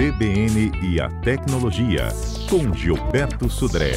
CBN e a Tecnologia, com Gilberto Sudré.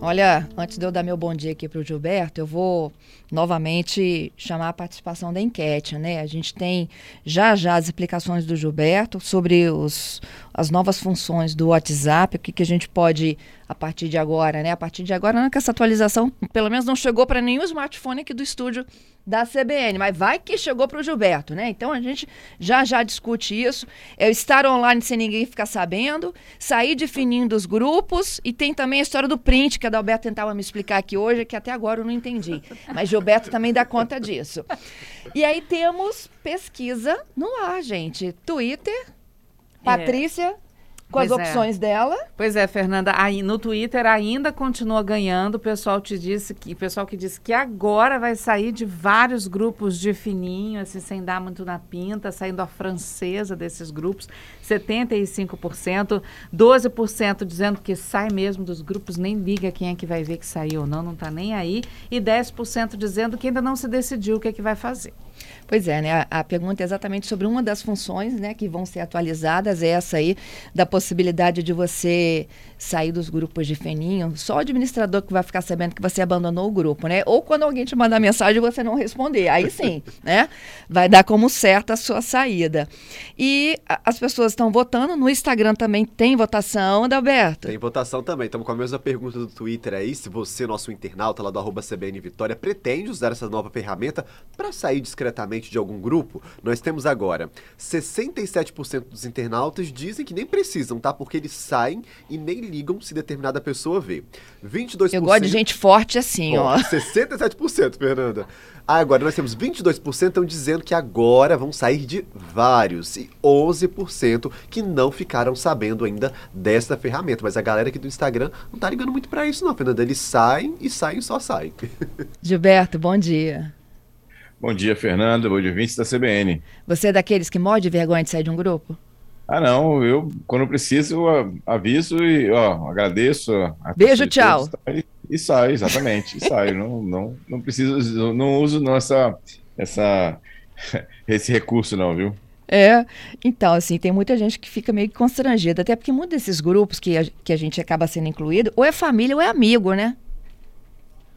Olha, antes de eu dar meu bom dia aqui para o Gilberto, eu vou novamente chamar a participação da enquete, né? A gente tem já já as explicações do Gilberto sobre os, as novas funções do WhatsApp, o que, que a gente pode a partir de agora, né? A partir de agora, não é que essa atualização, pelo menos não chegou para nenhum smartphone aqui do estúdio da CBN, mas vai que chegou para o Gilberto, né? Então a gente já já discute isso. É estar online sem ninguém ficar sabendo, sair definindo os grupos e tem também a história do print que a Dalberto tentava me explicar aqui hoje, que até agora eu não entendi. Mas Gilberto também dá conta disso. E aí temos pesquisa no ar, gente. Twitter. Patrícia. É com pois as é. opções é. dela. Pois é, Fernanda, aí no Twitter ainda continua ganhando. O pessoal te disse que, o pessoal que disse que agora vai sair de vários grupos de fininho, assim, sem dar muito na pinta, saindo a francesa desses grupos, 75%, 12% dizendo que sai mesmo dos grupos, nem liga quem é que vai ver que saiu ou não, não está nem aí, e 10% dizendo que ainda não se decidiu o que é que vai fazer. Pois é, né? A, pergunta é exatamente sobre uma das funções, né, que vão ser atualizadas, é essa aí da possibilidade de você sair dos grupos de feninho. Só o administrador que vai ficar sabendo que você abandonou o grupo, né? Ou quando alguém te mandar mensagem e você não responder, aí sim, né? Vai dar como certa a sua saída. E a, as pessoas estão votando no Instagram também tem votação, Adalberto? Tem votação também. Estamos com a mesma pergunta do Twitter aí, se você, nosso internauta lá do arroba CBN Vitória, pretende usar essa nova ferramenta para sair discretamente de algum grupo, nós temos agora 67% dos internautas dizem que nem precisam, tá? Porque eles saem e nem ligam se determinada pessoa vê. 22%. Eu gosto de gente forte assim, ó. 67%, Fernanda. Ah, agora nós temos 22% estão dizendo que agora vão sair de vários e 11% que não ficaram sabendo ainda dessa ferramenta. Mas a galera aqui do Instagram não tá ligando muito para isso não, Fernanda. Eles saem e saem e só saem. Gilberto, bom dia. Bom dia, Fernando. Bom dia, vintes da CBN. Você é daqueles que morde vergonha de sair de um grupo? Ah, não. Eu, quando preciso, eu aviso e ó, agradeço. Beijo, tchau. E, e sai, exatamente. e sai. Não, não, não preciso, não uso nossa, essa, esse recurso, não, viu? É, então, assim, tem muita gente que fica meio constrangida, até porque muitos desses grupos que a, que a gente acaba sendo incluído, ou é família ou é amigo, né?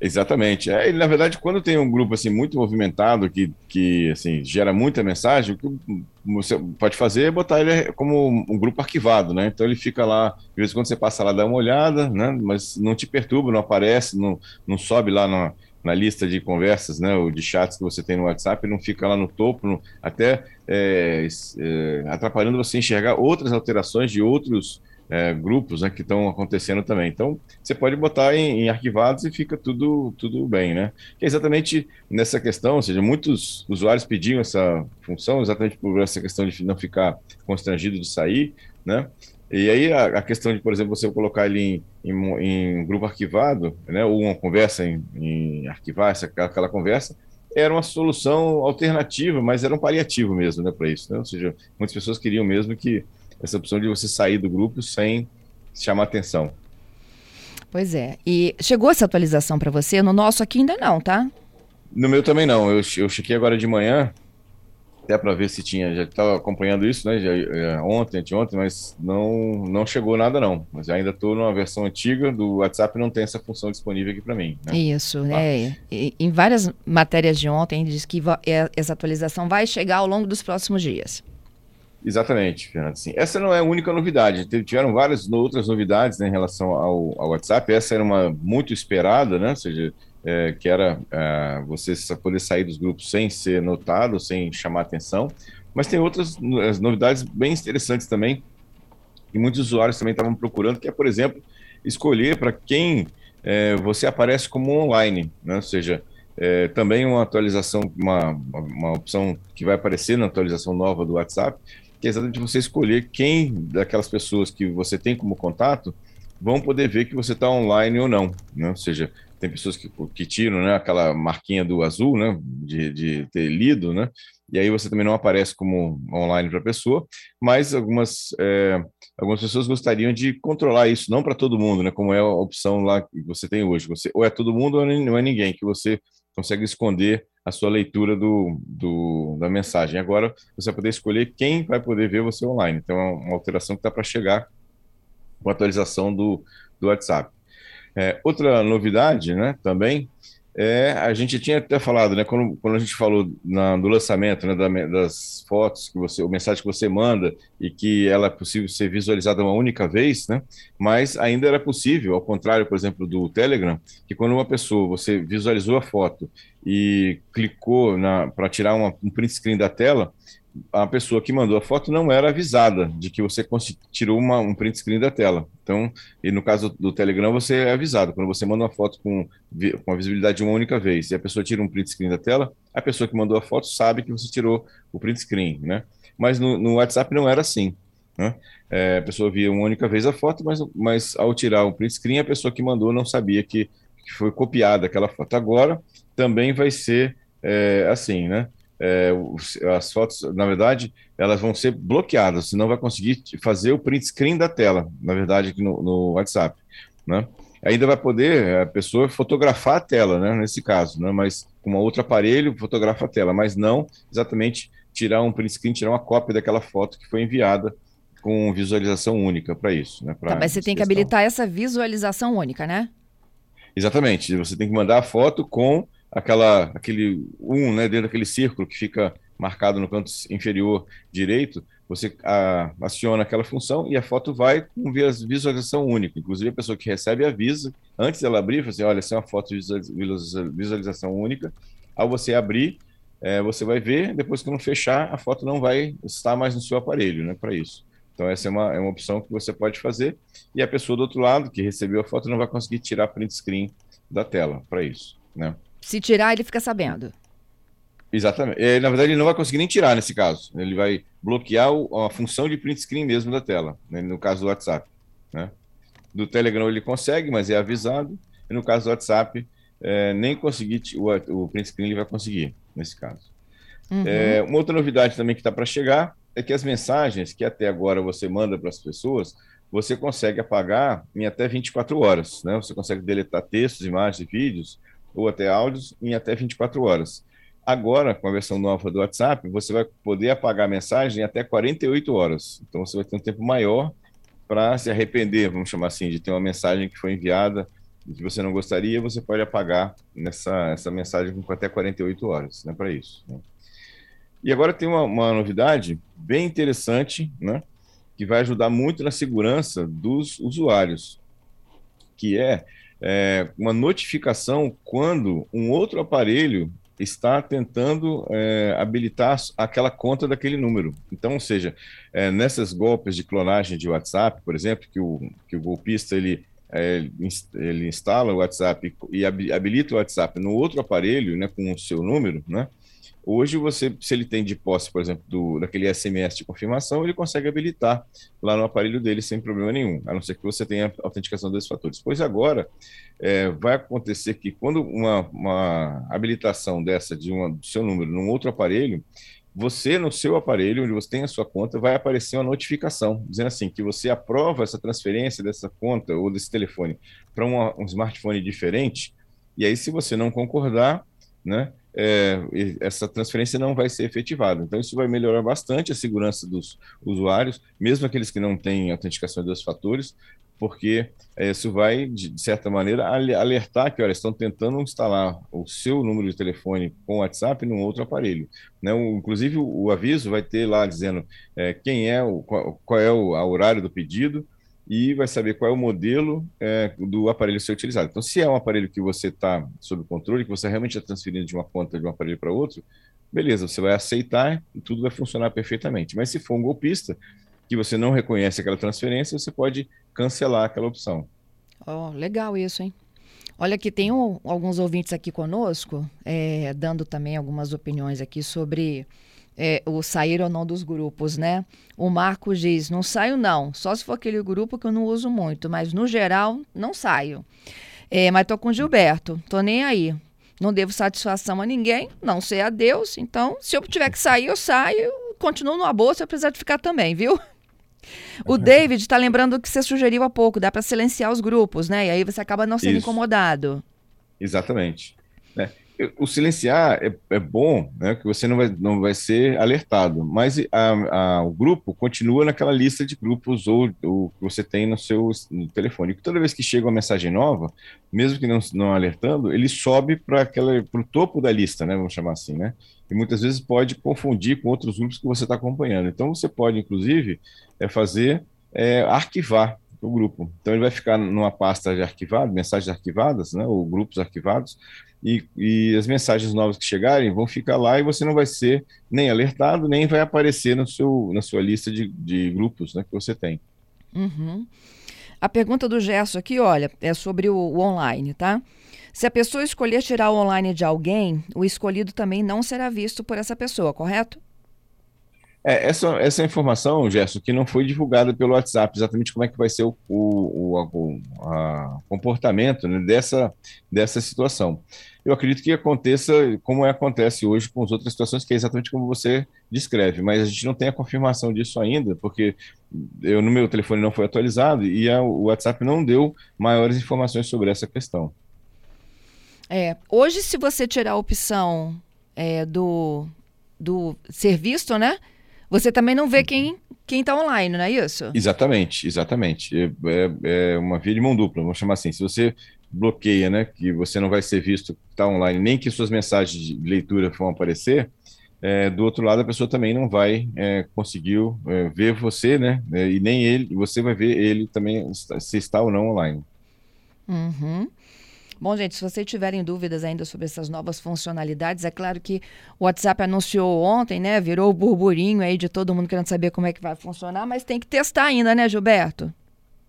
Exatamente. É, na verdade, quando tem um grupo assim muito movimentado que, que assim gera muita mensagem, o que você pode fazer é botar ele como um grupo arquivado, né? Então ele fica lá, de vez em quando você passa lá dá uma olhada, né? Mas não te perturba, não aparece, não, não sobe lá na, na lista de conversas, né? Ou de chats que você tem no WhatsApp, não fica lá no topo, no, até é, é, atrapalhando você enxergar outras alterações de outros é, grupos né, que estão acontecendo também. Então, você pode botar em, em, arquivados e fica tudo, tudo bem, né? Que é exatamente nessa questão, ou seja, muitos usuários pediam essa função exatamente por essa questão de não ficar constrangido de sair, né? E aí a, a questão de, por exemplo, você colocar ele em, em, em grupo arquivado, né, ou uma conversa em, em arquivar essa, aquela conversa, era uma solução alternativa, mas era um paliativo mesmo, né, para isso. Né? Ou seja, muitas pessoas queriam mesmo que essa opção de você sair do grupo sem chamar atenção. Pois é. E chegou essa atualização para você? No nosso aqui ainda não, tá? No meu também não. Eu, eu chequei agora de manhã, até para ver se tinha. Já estava acompanhando isso, né? Já, é, ontem, anteontem, mas não, não chegou nada não. Mas ainda estou numa versão antiga do WhatsApp não tem essa função disponível aqui para mim. Né? Isso, ah. é. em várias matérias de ontem diz que é, essa atualização vai chegar ao longo dos próximos dias. Exatamente, Fernando. Sim. Essa não é a única novidade. Tiveram várias outras novidades né, em relação ao, ao, WhatsApp. Essa era uma muito esperada, né? Ou seja, é, que era é, você poder sair dos grupos sem ser notado, sem chamar atenção. Mas tem outras novidades bem interessantes também, que muitos usuários também estavam procurando, que é, por exemplo, escolher para quem é, você aparece como online, né? Ou seja, é, também uma atualização, uma, uma opção que vai aparecer na atualização nova do WhatsApp, que é exatamente você escolher quem daquelas pessoas que você tem como contato vão poder ver que você está online ou não, né? Ou seja, tem pessoas que, que tiram né, aquela marquinha do azul, né, de, de ter lido, né, e aí você também não aparece como online para a pessoa, mas algumas, é, algumas pessoas gostariam de controlar isso, não para todo mundo, né, como é a opção lá que você tem hoje. Você, ou é todo mundo ou não é ninguém, que você consegue esconder a sua leitura do, do, da mensagem. Agora você vai poder escolher quem vai poder ver você online. Então é uma alteração que está para chegar com a atualização do, do WhatsApp. É, outra novidade, né, também, é, a gente tinha até falado, né, quando, quando a gente falou na, do lançamento, né, da, das fotos que você, o mensagem que você manda e que ela é possível ser visualizada uma única vez, né, mas ainda era possível, ao contrário, por exemplo, do Telegram, que quando uma pessoa, você visualizou a foto e clicou para tirar uma, um print screen da tela, a pessoa que mandou a foto não era avisada de que você tirou uma, um print screen da tela. Então, e no caso do Telegram, você é avisado. Quando você manda uma foto com, com a visibilidade de uma única vez e a pessoa tira um print screen da tela, a pessoa que mandou a foto sabe que você tirou o print screen, né? Mas no, no WhatsApp não era assim. Né? É, a pessoa via uma única vez a foto, mas, mas ao tirar o print screen, a pessoa que mandou não sabia que, que foi copiada aquela foto. Agora também vai ser é, assim, né? É, as fotos, na verdade, elas vão ser bloqueadas, você não vai conseguir fazer o print screen da tela, na verdade, aqui no, no WhatsApp, né? Ainda vai poder a pessoa fotografar a tela, né, nesse caso, né, mas com um outro aparelho fotografa a tela, mas não exatamente tirar um print screen, tirar uma cópia daquela foto que foi enviada com visualização única para isso, né? Tá, mas você tem que habilitar essa visualização única, né? Exatamente. Você tem que mandar a foto com aquela, aquele um, né, dentro daquele círculo que fica marcado no canto inferior direito, você a, aciona aquela função e a foto vai com visualização única. Inclusive, a pessoa que recebe avisa, antes dela abrir, fala assim, olha, essa é uma foto de visualização única. Ao você abrir, é, você vai ver, depois que não fechar, a foto não vai estar mais no seu aparelho, né, para isso. Então, essa é uma, é uma opção que você pode fazer. E a pessoa do outro lado, que recebeu a foto, não vai conseguir tirar print screen da tela para isso, né? Se tirar, ele fica sabendo. Exatamente. É, na verdade, ele não vai conseguir nem tirar nesse caso. Ele vai bloquear o, a função de print screen mesmo da tela, né, no caso do WhatsApp. Né? Do Telegram ele consegue, mas é avisado. E no caso do WhatsApp, é, nem conseguir o, o, print screen ele vai conseguir, nesse caso. Uhum. É, uma outra novidade também que está para chegar é que as mensagens que até agora você manda para as pessoas, você consegue apagar em até 24 horas. Né? Você consegue deletar textos, imagens e vídeos ou até áudios em até 24 horas. Agora, com a versão nova do WhatsApp, você vai poder apagar a mensagem em até 48 horas. Então, você vai ter um tempo maior para se arrepender, vamos chamar assim, de ter uma mensagem que foi enviada que você não gostaria, você pode apagar nessa, essa mensagem com até 48 horas, né, para isso. Né? E agora tem uma, uma, novidade bem interessante, né, que vai ajudar muito na segurança dos usuários, que é é, uma notificação quando um outro aparelho está tentando é, habilitar aquela conta daquele número. Então, ou seja, é, nessas golpes de clonagem de WhatsApp, por exemplo, que o, que o golpista ele, é, ele instala o WhatsApp e habilita o WhatsApp no outro aparelho, né, com o seu número, né, Hoje, você, se ele tem de posse, por exemplo, do, daquele SMS de confirmação, ele consegue habilitar lá no aparelho dele sem problema nenhum, a não ser que você tenha autenticação desses fatores. Pois agora, é, vai acontecer que quando uma, uma habilitação dessa de uma, do seu número num outro aparelho, você no seu aparelho, onde você tem a sua conta, vai aparecer uma notificação dizendo assim que você aprova essa transferência dessa conta ou desse telefone para um smartphone diferente. E aí, se você não concordar, né, é, essa transferência não vai ser efetivada. Então, isso vai melhorar bastante a segurança dos usuários, mesmo aqueles que não têm autenticação de dois fatores, porque é, isso vai, de certa maneira, alertar que, olha, estão tentando instalar o seu número de telefone com WhatsApp num outro aparelho. Né? O, inclusive, o, o, aviso vai ter lá dizendo é, quem é, o, qual, qual é o horário do pedido, e vai saber qual é o modelo é, do aparelho ser utilizado. Então, se é um aparelho que você está sob controle, que você realmente está transferindo de uma conta de um aparelho para outro, beleza, você vai aceitar e tudo vai funcionar perfeitamente. Mas se for um golpista, que você não reconhece aquela transferência, você pode cancelar aquela opção. Oh, legal isso, hein? Olha que tem um, alguns ouvintes aqui conosco, é, dando também algumas opiniões aqui sobre é, o sair ou não dos grupos, né? O Marcos diz: não saio, não, só se for aquele grupo que eu não uso muito, mas no geral, não saio. É, mas tô com o Gilberto, tô nem aí. Não devo satisfação a ninguém, não sei a Deus, então se eu tiver que sair, eu saio, continuo numa boa se eu precisar de ficar também, viu? O David está lembrando que você sugeriu há pouco, dá para silenciar os grupos, né? E aí você acaba não sendo Isso. incomodado. Exatamente. Né? O silenciar é, é, bom, né, que você não vai, não vai ser alertado, mas a, a, o grupo continua naquela lista de grupos ou, ou que você tem no seu no telefone. Toda vez que chega uma mensagem nova, mesmo que não, não alertando, ele sobe para o topo da lista, né, vamos chamar assim, né? E muitas vezes pode confundir com outros grupos que você está acompanhando. Então você pode, inclusive, é fazer é, arquivar o grupo. Então ele vai ficar numa pasta de arquivado, mensagens arquivadas, né, ou grupos arquivados, e, e, as mensagens novas que chegarem vão ficar lá e você não vai ser nem alertado, nem vai aparecer no seu, na sua lista de, de grupos né, que você tem. Uhum. A pergunta do Gerson aqui, olha, é sobre o, o online, tá? Se a pessoa escolher tirar o online de alguém, o escolhido também não será visto por essa pessoa, correto? É, essa, essa informação, Gerson, que não foi divulgada pelo WhatsApp, exatamente como é que vai ser o, o, o a, comportamento né, dessa, dessa situação. Eu acredito que aconteça como é, acontece hoje com as outras situações, que é exatamente como você descreve, mas a gente não tem a confirmação disso ainda, porque eu no meu telefone não foi atualizado e a, o WhatsApp não deu maiores informações sobre essa questão. É, hoje, se você tirar a opção é, do, do ser visto, né? Você também não vê quem quem está online, não é isso? Exatamente, exatamente. É, é, é, uma via de mão dupla, vamos chamar assim. Se você bloqueia, né, que você não vai ser visto está online, nem que suas mensagens de leitura vão aparecer, é, do outro lado a pessoa também não vai é, conseguir é, ver você, né, é, e nem ele, você vai ver ele também se está ou não online. Uhum. Bom, gente, se vocês tiverem dúvidas ainda sobre essas novas funcionalidades, é claro que o WhatsApp anunciou ontem, né? Virou o burburinho aí de todo mundo querendo saber como é que vai funcionar, mas tem que testar ainda, né, Gilberto?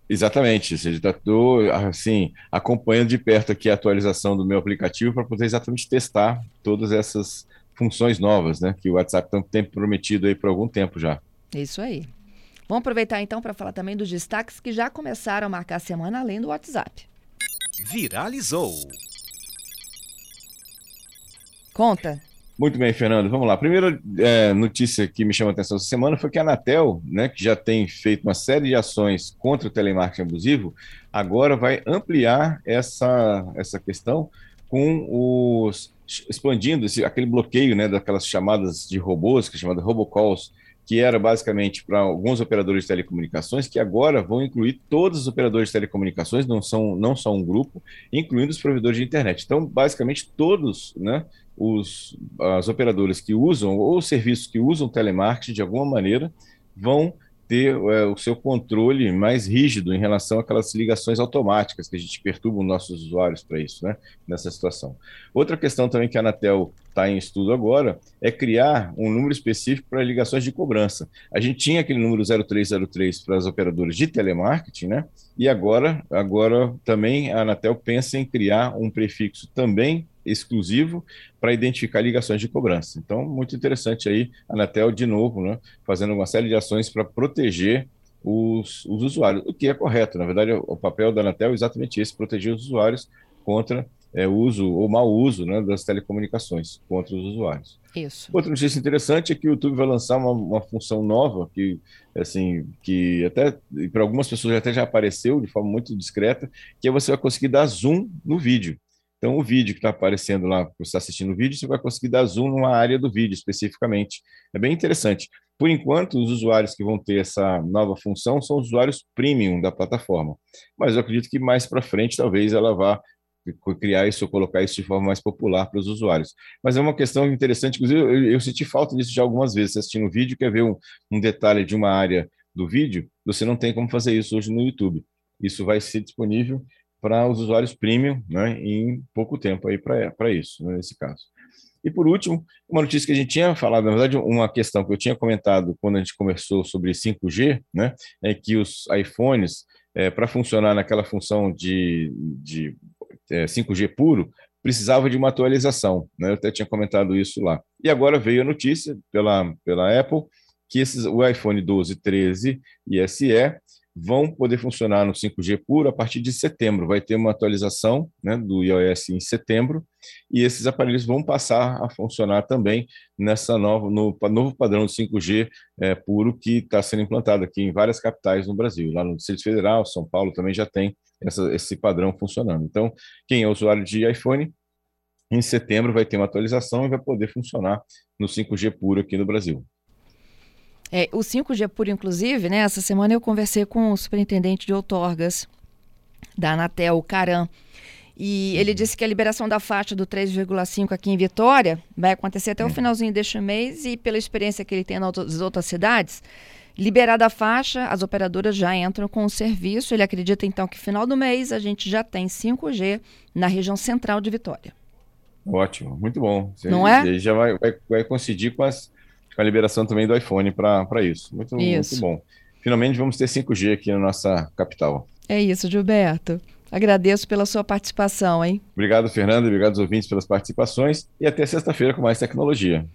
Exatamente, seja, estou assim, acompanhando de perto aqui a atualização do meu aplicativo para poder exatamente testar todas essas funções novas, né, que o WhatsApp tem prometido aí por algum tempo já. Isso aí. Vamos aproveitar então para falar também dos destaques que já começaram a marcar a semana além do WhatsApp. Viralizou. Conta. Muito bem, Fernando. Vamos lá. A primeira é, notícia que me chama a atenção essa semana foi que a Anatel, né, que já tem feito uma série de ações contra o telemarketing abusivo, agora vai ampliar essa, essa questão com os expandindo esse, aquele bloqueio né, daquelas chamadas de robôs, que é chamada robocalls, que era basicamente para alguns operadores de telecomunicações, que agora vão incluir todos os operadores de telecomunicações, não são, não são um grupo, incluindo os provedores de internet. Então, basicamente, todos né, os as operadoras que usam, ou os serviços que usam telemarketing de alguma maneira, vão ter é, o seu controle mais rígido em relação àquelas ligações automáticas que a gente perturba os nossos usuários para isso, né, nessa situação. Outra questão também que a Anatel está em estudo agora é criar um número específico para ligações de cobrança. A gente tinha aquele número 0303 para as operadoras de telemarketing, né? E agora, agora também a Anatel pensa em criar um prefixo também exclusivo para identificar ligações de cobrança. Então, muito interessante aí, a Anatel, de novo, né, fazendo uma série de ações para proteger os, os, usuários, o que é correto. Na verdade, o papel da Anatel é exatamente esse, proteger os usuários contra é, uso ou mau uso né, das telecomunicações contra os usuários. Isso. Outra notícia interessante é que o YouTube vai lançar uma, uma função nova que, assim, que até para algumas pessoas até já apareceu de forma muito discreta, que é você vai conseguir dar zoom no vídeo. Então, o vídeo que está aparecendo lá, você está assistindo o vídeo, você vai conseguir dar zoom numa área do vídeo especificamente. É bem interessante. Por enquanto, os usuários que vão ter essa nova função são os usuários premium da plataforma. Mas eu acredito que mais para frente, talvez ela vá criar isso ou colocar isso de forma mais popular para os usuários. Mas é uma questão interessante, inclusive eu, eu senti falta disso já algumas vezes, assistindo o vídeo, quer ver um, um detalhe de uma área do vídeo, você não tem como fazer isso hoje no YouTube. Isso vai ser disponível para os usuários premium né, em pouco tempo aí para isso, né, nesse caso. E por último, uma notícia que a gente tinha falado, na verdade, uma questão que eu tinha comentado quando a gente conversou sobre 5G, né, é que os iPhones, é, para funcionar naquela função de, de é, 5G puro, precisava de uma atualização. Né, eu até tinha comentado isso lá. E agora veio a notícia pela, pela Apple que esses, o iPhone 12, 13 e SE vão poder funcionar no 5G puro a partir de setembro. Vai ter uma atualização né, do iOS em setembro e esses aparelhos vão passar a funcionar também nessa nova, no novo padrão de 5G é, puro que está sendo implantado aqui em várias capitais no Brasil. Lá no Distrito Federal, São Paulo também já tem essa, esse padrão funcionando. Então, quem é usuário de iPhone em setembro vai ter uma atualização e vai poder funcionar no 5G puro aqui no Brasil. É, o 5G puro, inclusive, né? Essa semana eu conversei com o superintendente de outorgas da Anatel, o Caram, e ele disse que a liberação da faixa do 3,5 aqui em Vitória vai acontecer até o finalzinho deste mês e pela experiência que ele tem nas outras cidades, liberada a faixa, as operadoras já entram com o serviço. Ele acredita então que final do mês a gente já tem 5G na região central de Vitória. Ótimo, muito bom. Você, Não é? Já vai, vai, vai coincidir com, as, com a liberação também do iPhone para isso. Muito, Isso. muito bom. Finalmente vamos ter 5G aqui na nossa capital. É isso, Gilberto. Agradeço pela sua participação, hein? Obrigado, Fernando. Obrigado aos ouvintes pelas participações. E até sexta-feira com mais tecnologia.